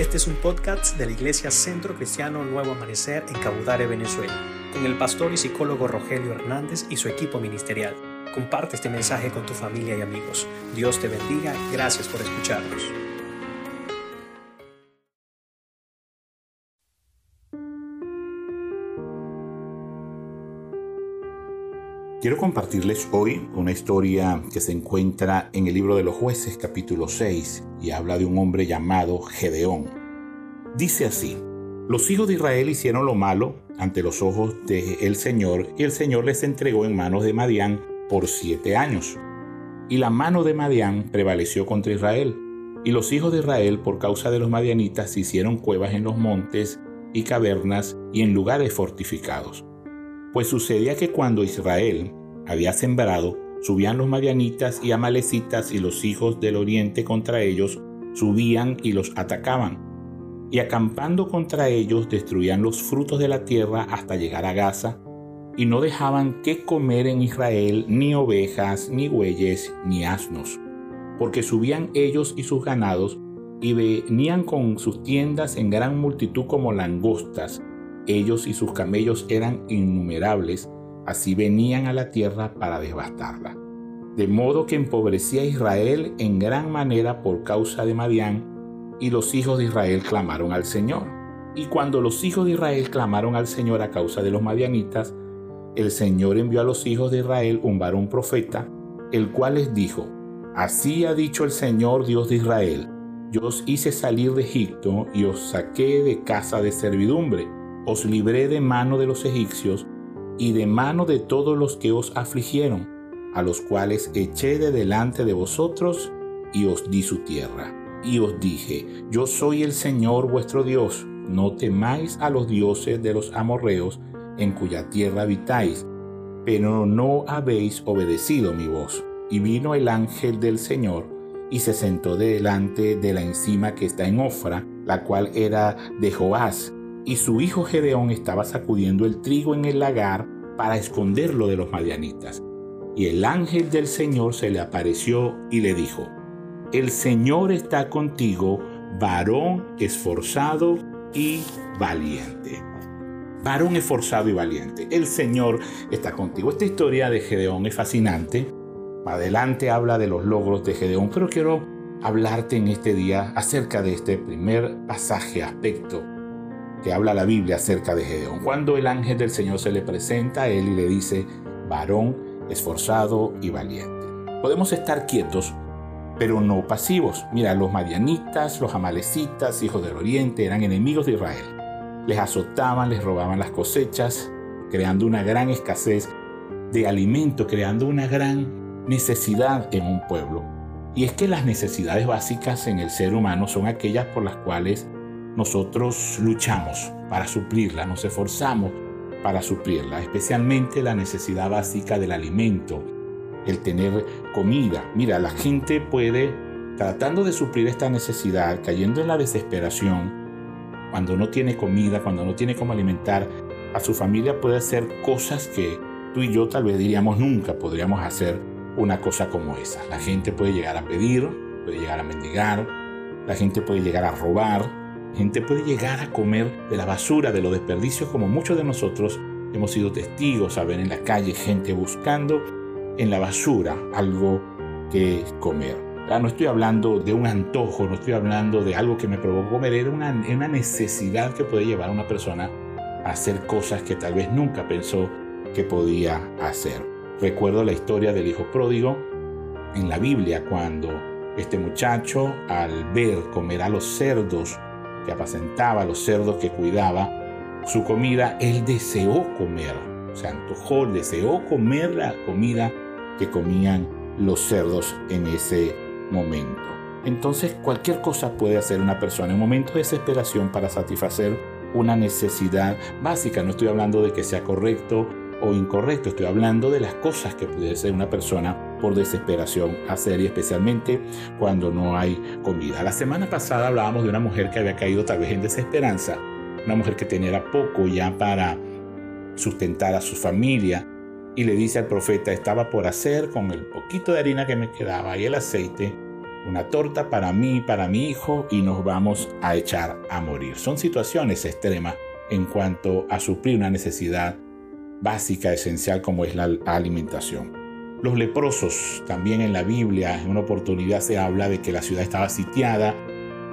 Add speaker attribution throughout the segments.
Speaker 1: Este es un podcast de la Iglesia Centro Cristiano Nuevo Amanecer en Cabudare, Venezuela, con el pastor y psicólogo Rogelio Hernández y su equipo ministerial. Comparte este mensaje con tu familia y amigos. Dios te bendiga. Gracias por escucharnos.
Speaker 2: Quiero compartirles hoy una historia que se encuentra en el libro de los jueces capítulo 6 y habla de un hombre llamado Gedeón. Dice así, los hijos de Israel hicieron lo malo ante los ojos del el Señor y el Señor les entregó en manos de Madián por siete años. Y la mano de Madián prevaleció contra Israel. Y los hijos de Israel por causa de los madianitas hicieron cuevas en los montes y cavernas y en lugares fortificados pues sucedía que cuando Israel había sembrado, subían los madianitas y amalecitas y los hijos del oriente contra ellos, subían y los atacaban. Y acampando contra ellos destruían los frutos de la tierra hasta llegar a Gaza, y no dejaban que comer en Israel ni ovejas, ni bueyes, ni asnos, porque subían ellos y sus ganados, y venían con sus tiendas en gran multitud como langostas, ellos y sus camellos eran innumerables, así venían a la tierra para devastarla. De modo que empobrecía Israel en gran manera por causa de Madián, y los hijos de Israel clamaron al Señor. Y cuando los hijos de Israel clamaron al Señor a causa de los madianitas, el Señor envió a los hijos de Israel un varón profeta, el cual les dijo, Así ha dicho el Señor Dios de Israel, yo os hice salir de Egipto y os saqué de casa de servidumbre os libré de mano de los egipcios y de mano de todos los que os afligieron, a los cuales eché de delante de vosotros y os di su tierra. Y os dije, yo soy el Señor vuestro Dios, no temáis a los dioses de los amorreos en cuya tierra habitáis, pero no habéis obedecido mi voz. Y vino el ángel del Señor y se sentó delante de la encima que está en Ofra, la cual era de Joás, y su hijo Gedeón estaba sacudiendo el trigo en el lagar para esconderlo de los madianitas. Y el ángel del Señor se le apareció y le dijo, El Señor está contigo, varón esforzado y valiente. Varón esforzado y valiente. El Señor está contigo. Esta historia de Gedeón es fascinante. Adelante habla de los logros de Gedeón, pero quiero hablarte en este día acerca de este primer pasaje, aspecto que habla la Biblia acerca de Gedeón. Cuando el ángel del Señor se le presenta a él y le dice, varón esforzado y valiente. Podemos estar quietos, pero no pasivos. Mira, los madianitas, los amalecitas, hijos del oriente, eran enemigos de Israel. Les azotaban, les robaban las cosechas, creando una gran escasez de alimento, creando una gran necesidad en un pueblo. Y es que las necesidades básicas en el ser humano son aquellas por las cuales nosotros luchamos para suplirla, nos esforzamos para suplirla, especialmente la necesidad básica del alimento, el tener comida. Mira, la gente puede, tratando de suplir esta necesidad, cayendo en la desesperación, cuando no tiene comida, cuando no tiene cómo alimentar a su familia, puede hacer cosas que tú y yo tal vez diríamos nunca podríamos hacer una cosa como esa. La gente puede llegar a pedir, puede llegar a mendigar, la gente puede llegar a robar, gente puede llegar a comer de la basura, de los desperdicios, como muchos de nosotros hemos sido testigos a ver en la calle gente buscando en la basura algo que comer. no estoy hablando de un antojo, no estoy hablando de algo que me provocó comer, era una necesidad que puede llevar a una persona a hacer cosas que tal vez nunca pensó que podía hacer. Recuerdo la historia del hijo pródigo en la Biblia cuando este muchacho al ver comer a los cerdos que apacentaba los cerdos que cuidaba, su comida, él deseó comer, se antojó, deseó comer la comida que comían los cerdos en ese momento. Entonces cualquier cosa puede hacer una persona en un momento de desesperación para satisfacer una necesidad básica. No estoy hablando de que sea correcto o incorrecto, estoy hablando de las cosas que puede hacer una persona por desesperación hacer y especialmente cuando no hay comida. La semana pasada hablábamos de una mujer que había caído tal vez en desesperanza, una mujer que tenía poco ya para sustentar a su familia y le dice al profeta, estaba por hacer con el poquito de harina que me quedaba y el aceite una torta para mí, para mi hijo y nos vamos a echar a morir. Son situaciones extremas en cuanto a suplir una necesidad básica, esencial como es la alimentación. Los leprosos, también en la Biblia, en una oportunidad se habla de que la ciudad estaba sitiada,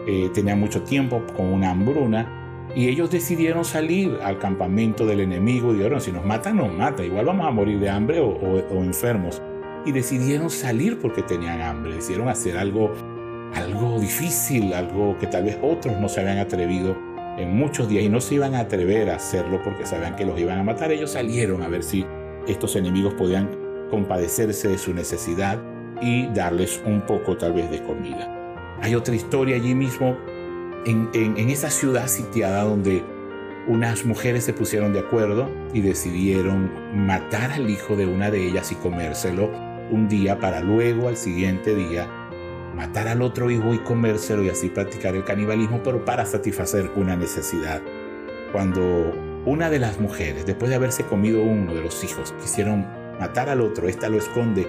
Speaker 2: eh, tenía mucho tiempo con una hambruna y ellos decidieron salir al campamento del enemigo y dijeron, si nos matan, nos matan, igual vamos a morir de hambre o, o enfermos. Y decidieron salir porque tenían hambre, decidieron hacer algo, algo difícil, algo que tal vez otros no se habían atrevido en muchos días y no se iban a atrever a hacerlo porque sabían que los iban a matar. Ellos salieron a ver si estos enemigos podían compadecerse de su necesidad y darles un poco tal vez de comida. Hay otra historia allí mismo en, en, esa ciudad sitiada donde unas mujeres se pusieron de acuerdo y decidieron matar al hijo de una de ellas y comérselo un día para luego al siguiente día matar al otro hijo y comérselo y así practicar el canibalismo, pero para satisfacer una necesidad. Cuando una de las mujeres, después de haberse comido uno de los hijos, quisieron matar al otro, esta lo esconde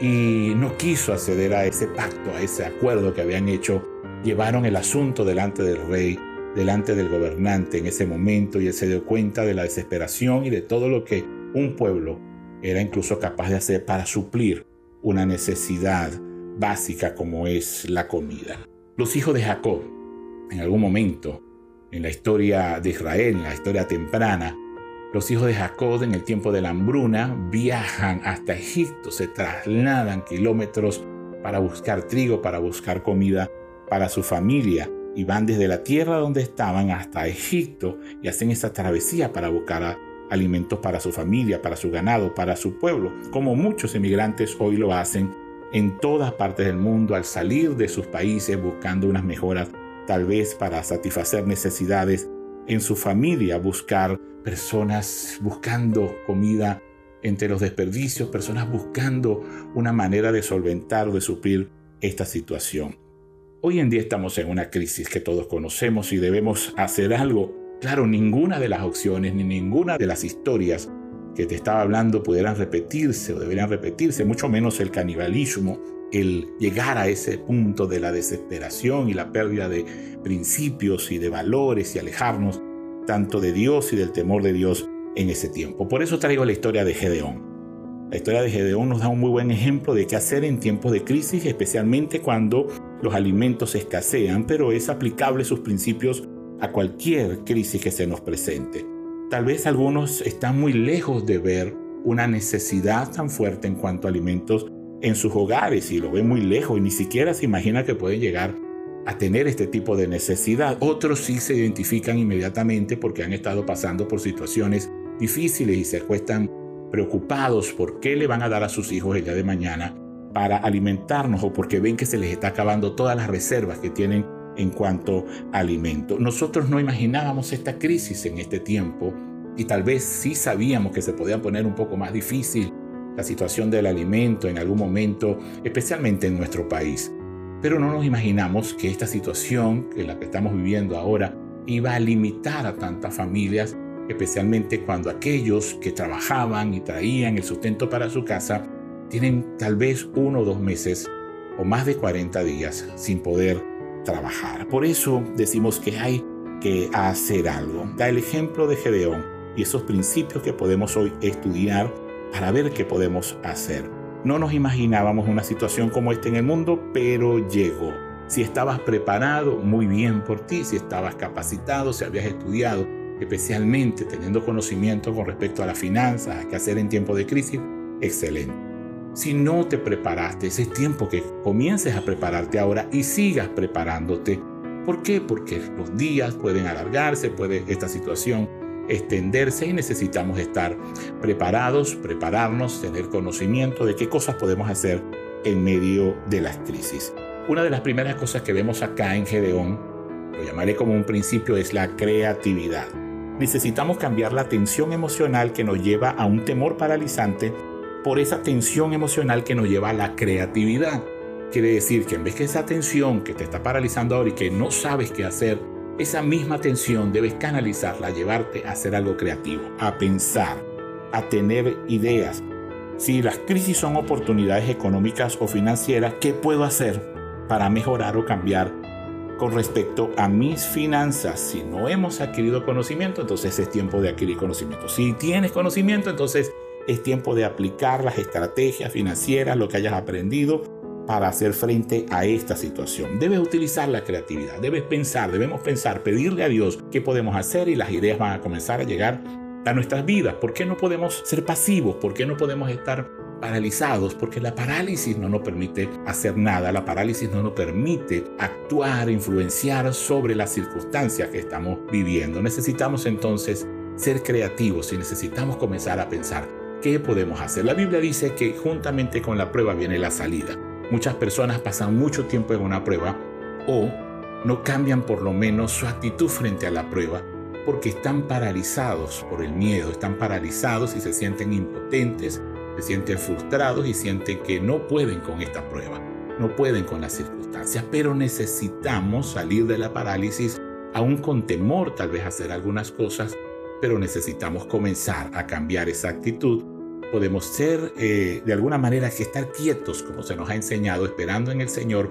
Speaker 2: y no quiso acceder a ese pacto, a ese acuerdo que habían hecho, llevaron el asunto delante del rey, delante del gobernante en ese momento y él se dio cuenta de la desesperación y de todo lo que un pueblo era incluso capaz de hacer para suplir una necesidad básica como es la comida. Los hijos de Jacob, en algún momento, en la historia de Israel, en la historia temprana, los hijos de Jacob en el tiempo de la hambruna viajan hasta Egipto, se trasladan kilómetros para buscar trigo, para buscar comida para su familia y van desde la tierra donde estaban hasta Egipto y hacen esa travesía para buscar alimentos para su familia, para su ganado, para su pueblo, como muchos emigrantes hoy lo hacen en todas partes del mundo al salir de sus países buscando unas mejoras, tal vez para satisfacer necesidades en su familia, buscar personas buscando comida entre los desperdicios, personas buscando una manera de solventar o de suplir esta situación. Hoy en día estamos en una crisis que todos conocemos y debemos hacer algo. Claro, ninguna de las opciones ni ninguna de las historias que te estaba hablando pudieran repetirse o deberían repetirse, mucho menos el canibalismo, el llegar a ese punto de la desesperación y la pérdida de principios y de valores y alejarnos tanto de Dios y del temor de Dios en ese tiempo. Por eso traigo la historia de Gedeón. La historia de Gedeón nos da un muy buen ejemplo de qué hacer en tiempos de crisis, especialmente cuando los alimentos escasean, pero es aplicable sus principios a cualquier crisis que se nos presente. Tal vez algunos están muy lejos de ver una necesidad tan fuerte en cuanto a alimentos en sus hogares y lo ven muy lejos y ni siquiera se imagina que pueden llegar a tener este tipo de necesidad. Otros sí se identifican inmediatamente porque han estado pasando por situaciones difíciles y se acuestan preocupados por qué le van a dar a sus hijos el día de mañana para alimentarnos o porque ven que se les está acabando todas las reservas que tienen en cuanto alimento. Nosotros no imaginábamos esta crisis en este tiempo y tal vez sí sabíamos que se podía poner un poco más difícil la situación del alimento en algún momento, especialmente en nuestro país. Pero no nos imaginamos que esta situación, que la que estamos viviendo ahora, iba a limitar a tantas familias, especialmente cuando aquellos que trabajaban y traían el sustento para su casa tienen tal vez uno o dos meses o más de 40 días sin poder trabajar. Por eso decimos que hay que hacer algo. Da el ejemplo de Gedeón y esos principios que podemos hoy estudiar para ver qué podemos hacer. No nos imaginábamos una situación como esta en el mundo, pero llegó. Si estabas preparado, muy bien por ti. Si estabas capacitado, si habías estudiado, especialmente teniendo conocimiento con respecto a las finanzas, a qué hacer en tiempo de crisis, excelente. Si no te preparaste, es tiempo que comiences a prepararte ahora y sigas preparándote. ¿Por qué? Porque los días pueden alargarse, puede esta situación extenderse y necesitamos estar preparados, prepararnos, tener conocimiento de qué cosas podemos hacer en medio de las crisis. Una de las primeras cosas que vemos acá en Gedeón, lo llamaré como un principio, es la creatividad. Necesitamos cambiar la tensión emocional que nos lleva a un temor paralizante por esa tensión emocional que nos lleva a la creatividad. Quiere decir que en vez que esa tensión que te está paralizando ahora y que no sabes qué hacer, esa misma tensión debes canalizarla, llevarte a hacer algo creativo, a pensar, a tener ideas. Si las crisis son oportunidades económicas o financieras, ¿qué puedo hacer? para mejorar o cambiar con respecto a mis finanzas. Si no hemos adquirido conocimiento, entonces es tiempo de adquirir conocimiento. Si tienes conocimiento, entonces es tiempo de aplicar las estrategias financieras, lo que hayas aprendido para hacer frente a esta situación. Debes utilizar la creatividad, debes pensar, debemos pensar, pedirle a Dios qué podemos hacer y las ideas van a comenzar a llegar a nuestras vidas. ¿Por qué no podemos ser pasivos? ¿Por qué no podemos estar paralizados? Porque la parálisis no nos permite hacer nada, la parálisis no nos permite actuar, influenciar sobre las circunstancias que estamos viviendo. Necesitamos entonces ser creativos y necesitamos comenzar a pensar qué podemos hacer. La Biblia dice que juntamente con la prueba viene la salida. Muchas personas pasan mucho tiempo en una prueba o no cambian por lo menos su actitud frente a la prueba porque están paralizados por el miedo, están paralizados y se sienten impotentes, se sienten frustrados y sienten que no pueden con esta prueba, no pueden con las circunstancias, pero necesitamos salir de la parálisis, aún con temor tal vez hacer algunas cosas, pero necesitamos comenzar a cambiar esa actitud. Podemos ser eh, de alguna manera que estar quietos, como se nos ha enseñado, esperando en el Señor,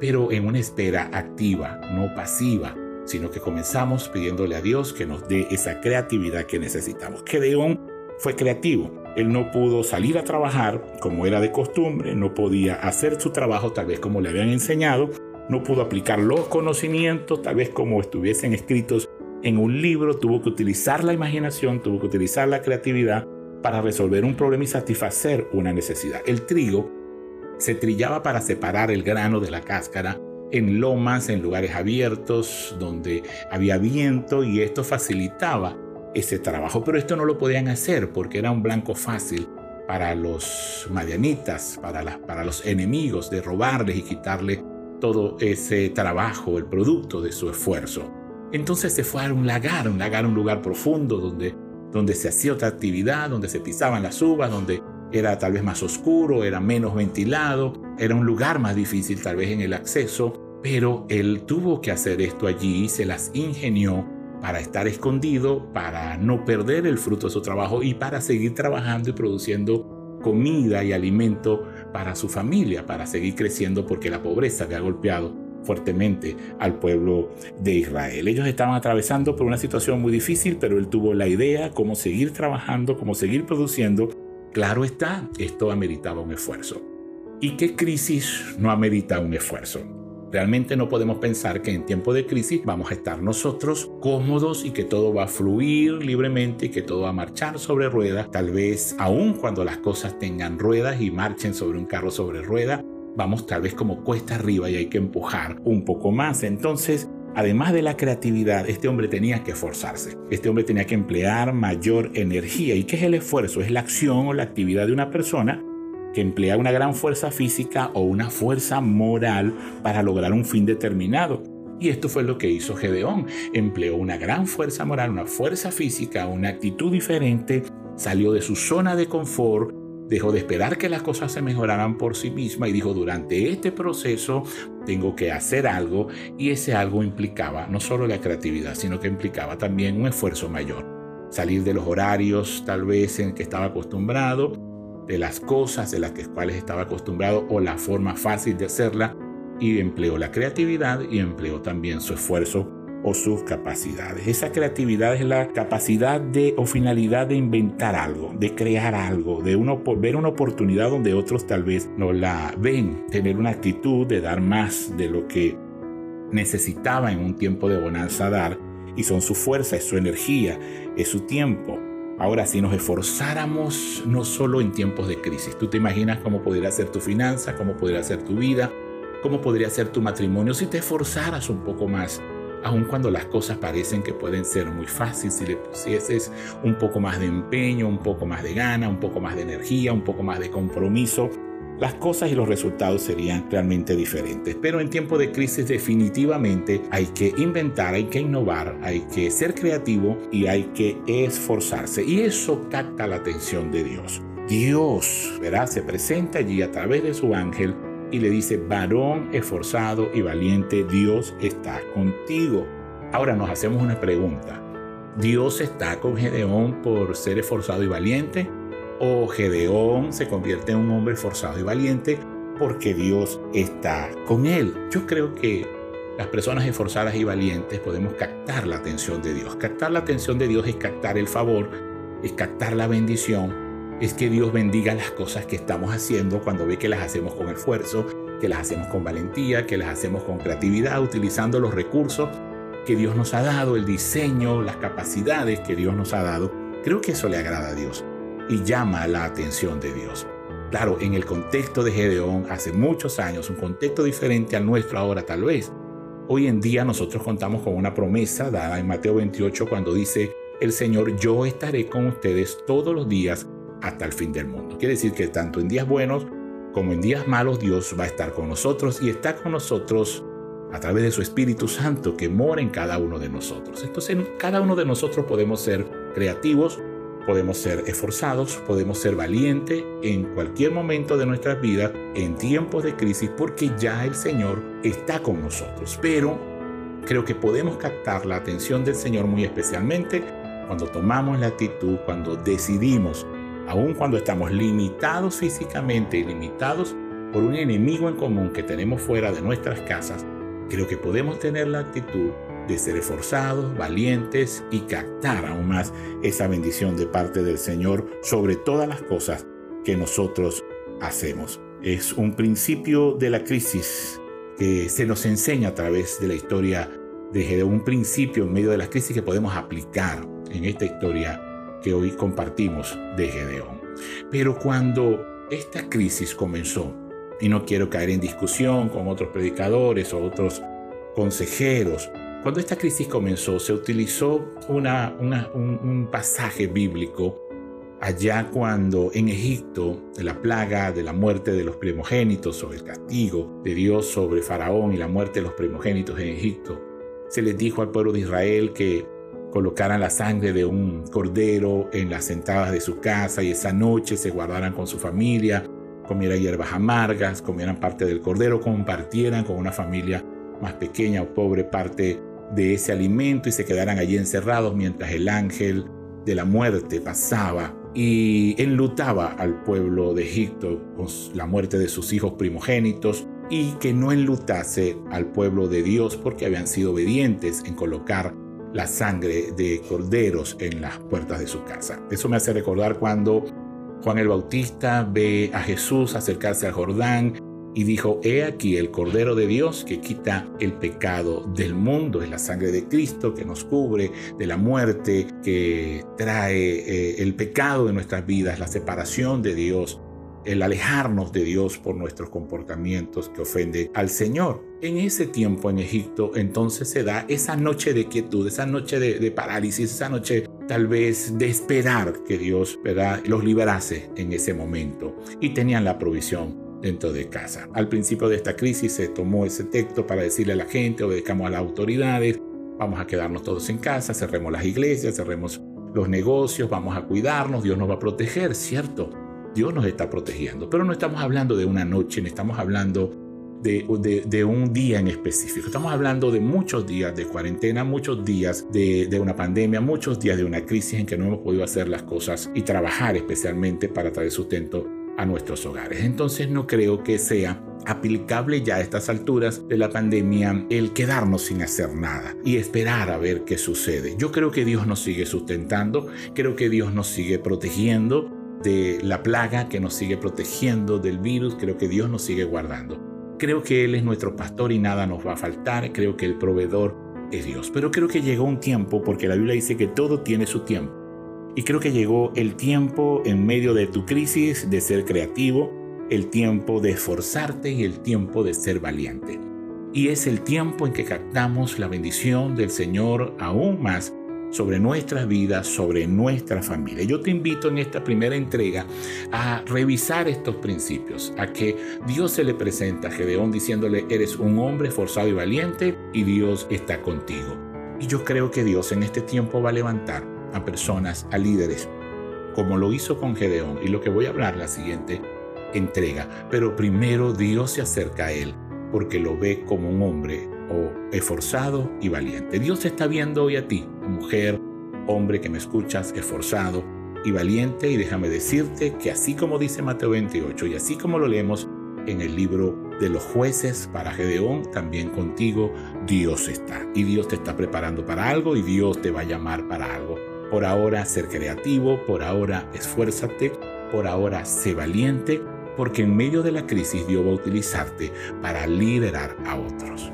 Speaker 2: pero en una espera activa, no pasiva sino que comenzamos pidiéndole a Dios que nos dé esa creatividad que necesitamos. Gedeón fue creativo. Él no pudo salir a trabajar como era de costumbre, no podía hacer su trabajo tal vez como le habían enseñado, no pudo aplicar los conocimientos tal vez como estuviesen escritos en un libro, tuvo que utilizar la imaginación, tuvo que utilizar la creatividad para resolver un problema y satisfacer una necesidad. El trigo se trillaba para separar el grano de la cáscara en lomas, en lugares abiertos, donde había viento y esto facilitaba ese trabajo. Pero esto no lo podían hacer porque era un blanco fácil para los madianitas, para, para los enemigos, de robarles y quitarle todo ese trabajo, el producto de su esfuerzo. Entonces se fue a un lagar, un lagar, un lugar profundo donde, donde se hacía otra actividad, donde se pisaban las uvas, donde era tal vez más oscuro, era menos ventilado, era un lugar más difícil tal vez en el acceso, pero él tuvo que hacer esto allí y se las ingenió para estar escondido, para no perder el fruto de su trabajo y para seguir trabajando y produciendo comida y alimento para su familia, para seguir creciendo porque la pobreza había golpeado fuertemente al pueblo de Israel. Ellos estaban atravesando por una situación muy difícil, pero él tuvo la idea cómo seguir trabajando, cómo seguir produciendo. Claro está, esto ameritaba un esfuerzo. ¿Y qué crisis no amerita un esfuerzo? Realmente no podemos pensar que en tiempo de crisis vamos a estar nosotros cómodos y que todo va a fluir libremente y que todo va a marchar sobre ruedas. Tal vez aun cuando las cosas tengan ruedas y marchen sobre un carro sobre ruedas, vamos tal vez como cuesta arriba y hay que empujar un poco más. Entonces, además de la creatividad, este hombre tenía que esforzarse. Este hombre tenía que emplear mayor energía. ¿Y qué es el esfuerzo? Es la acción o la actividad de una persona que emplea una gran fuerza física o una fuerza moral para lograr un fin determinado. Y esto fue lo que hizo Gedeón. Empleó una gran fuerza moral, una fuerza física, una actitud diferente, salió de su zona de confort, dejó de esperar que las cosas se mejoraran por sí misma y dijo, durante este proceso tengo que hacer algo y ese algo implicaba no solo la creatividad, sino que implicaba también un esfuerzo mayor. Salir de los horarios tal vez en que estaba acostumbrado de las cosas de las cuales estaba acostumbrado o la forma fácil de hacerla y empleó la creatividad y empleó también su esfuerzo o sus capacidades. Esa creatividad es la capacidad de o finalidad de inventar algo, de crear algo, de uno ver una oportunidad donde otros tal vez no la ven, tener una actitud de dar más de lo que necesitaba en un tiempo de bonanza dar y son su fuerza, es su energía, es su tiempo. Ahora, si nos esforzáramos no solo en tiempos de crisis, tú te imaginas cómo podría ser tu finanza, cómo podría ser tu vida, cómo podría ser tu matrimonio si te esforzaras un poco más, aun cuando las cosas parecen que pueden ser muy fáciles, si le pusieses un poco más de empeño, un poco más de gana, un poco más de energía, un poco más de compromiso, las cosas y los resultados serían realmente diferentes. Pero en tiempo de crisis definitivamente hay que inventar, hay que innovar, hay que ser creativo y hay que esforzarse. Y eso capta la atención de Dios. Dios, verá, se presenta allí a través de su ángel y le dice, varón esforzado y valiente, Dios está contigo. Ahora nos hacemos una pregunta. ¿Dios está con Gedeón por ser esforzado y valiente? o Gedeón se convierte en un hombre forzado y valiente porque Dios está con él. Yo creo que las personas esforzadas y valientes podemos captar la atención de Dios. Captar la atención de Dios es captar el favor, es captar la bendición, es que Dios bendiga las cosas que estamos haciendo cuando ve que las hacemos con esfuerzo, que las hacemos con valentía, que las hacemos con creatividad, utilizando los recursos que Dios nos ha dado, el diseño, las capacidades que Dios nos ha dado. Creo que eso le agrada a Dios y llama la atención de Dios. Claro, en el contexto de Gedeón, hace muchos años, un contexto diferente al nuestro ahora tal vez, Hoy en día nosotros contamos con una promesa dada en Mateo 28 cuando dice, el Señor, yo estaré con ustedes todos los días hasta el fin del mundo. Quiere decir que tanto en días buenos como en días malos Dios va a estar con nosotros y está con nosotros a través de su Espíritu Santo que mora en cada uno de nosotros. Entonces, cada uno de nosotros podemos ser creativos, Podemos ser esforzados, podemos ser valientes en cualquier momento de nuestras vidas, en tiempos de crisis, porque ya el Señor está con nosotros. Pero creo que podemos captar la atención del Señor muy especialmente cuando tomamos la actitud, cuando decidimos, aun cuando estamos limitados físicamente y limitados por un enemigo en común que tenemos fuera de nuestras casas, creo que podemos tener la actitud de ser esforzados, valientes y captar aún más esa bendición de parte del Señor sobre todas las cosas que nosotros hacemos. Es un principio de la crisis que se nos enseña a través de la historia de un principio en medio de las crisis que podemos aplicar en esta historia que hoy compartimos de Gedeón. Pero cuando esta crisis comenzó, y no quiero caer en discusión con otros predicadores o otros consejeros, cuando esta crisis comenzó, se utilizó un, pasaje bíblico allá cuando en Egipto, la plaga de la muerte de los primogénitos o el castigo de Dios sobre Faraón y la muerte de los primogénitos en Egipto, se les dijo al pueblo de Israel que colocaran la sangre de un cordero en las entradas de su casa y esa noche se guardaran con su familia, comieran hierbas amargas, comieran parte del cordero, compartieran con una familia más pequeña o pobre parte de ese alimento y se quedaran allí encerrados mientras el ángel de la muerte pasaba y enlutaba al pueblo de Egipto con la muerte de sus hijos primogénitos y que no enlutase al pueblo de Dios porque habían sido obedientes en colocar la sangre de corderos en las puertas de su casa. Eso me hace recordar cuando Juan el Bautista ve a Jesús acercarse al Jordán y dijo, He aquí el Cordero de Dios que quita el pecado del mundo, es la sangre de Cristo que nos cubre de la muerte, que trae eh, el pecado de nuestras vidas, la separación de Dios, el alejarnos de Dios por nuestros comportamientos que ofende al Señor. En ese tiempo en Egipto entonces se da esa noche de quietud, esa noche de, parálisis, esa noche tal vez de esperar que Dios los liberase en ese momento y tenían la provisión dentro de casa. Al principio de esta crisis se tomó ese texto para decirle a la gente, obedecamos a las autoridades, vamos a quedarnos todos en casa, cerremos las iglesias, cerremos los negocios, vamos a cuidarnos, Dios nos va a proteger, ¿cierto? Dios nos está protegiendo, pero no estamos hablando de una noche, no estamos hablando de, un día en específico. Estamos hablando de muchos días de cuarentena, muchos días de, de, una pandemia, muchos días de una crisis en que no hemos podido hacer las cosas y trabajar especialmente para traer sustento a nuestros hogares. Entonces no creo que sea aplicable ya a estas alturas de la pandemia el quedarnos sin hacer nada y esperar a ver qué sucede. Yo creo que Dios nos sigue sustentando, creo que Dios nos sigue protegiendo la plaga, que nos sigue protegiendo del virus, creo que Dios nos sigue guardando. Creo que Él es nuestro pastor y nada nos va a faltar, creo que el proveedor es Dios. Pero creo que llegó un tiempo, porque la Biblia dice que todo tiene su tiempo y creo que llegó el tiempo en medio de tu crisis de ser creativo, el tiempo de esforzarte y el tiempo de ser valiente. Y es el tiempo en que captamos la bendición del Señor aún más sobre nuestras vidas, sobre nuestra familia. Yo te invito en esta primera entrega a revisar estos principios, a que Dios se le presenta a Gedeón diciéndole, eres un hombre esforzado y valiente y Dios está contigo. Y yo creo que Dios en este tiempo va a levantar a personas, a líderes, como lo hizo con Gedeón y lo que voy a hablar la siguiente entrega. Pero primero Dios se acerca a él porque lo ve como un hombre o esforzado y valiente. Dios está viendo hoy a ti, mujer, hombre que me escuchas, esforzado y valiente y déjame decirte que así como dice Mateo 28 y así como lo leemos en el libro de los jueces para Gedeón, también contigo Dios está. Y Dios te está preparando para algo y Dios te va a llamar para algo. Por ahora, ser creativo, por ahora, esfuérzate, por ahora, sé valiente, porque en medio de la crisis Dios va a utilizarte para liderar a otros.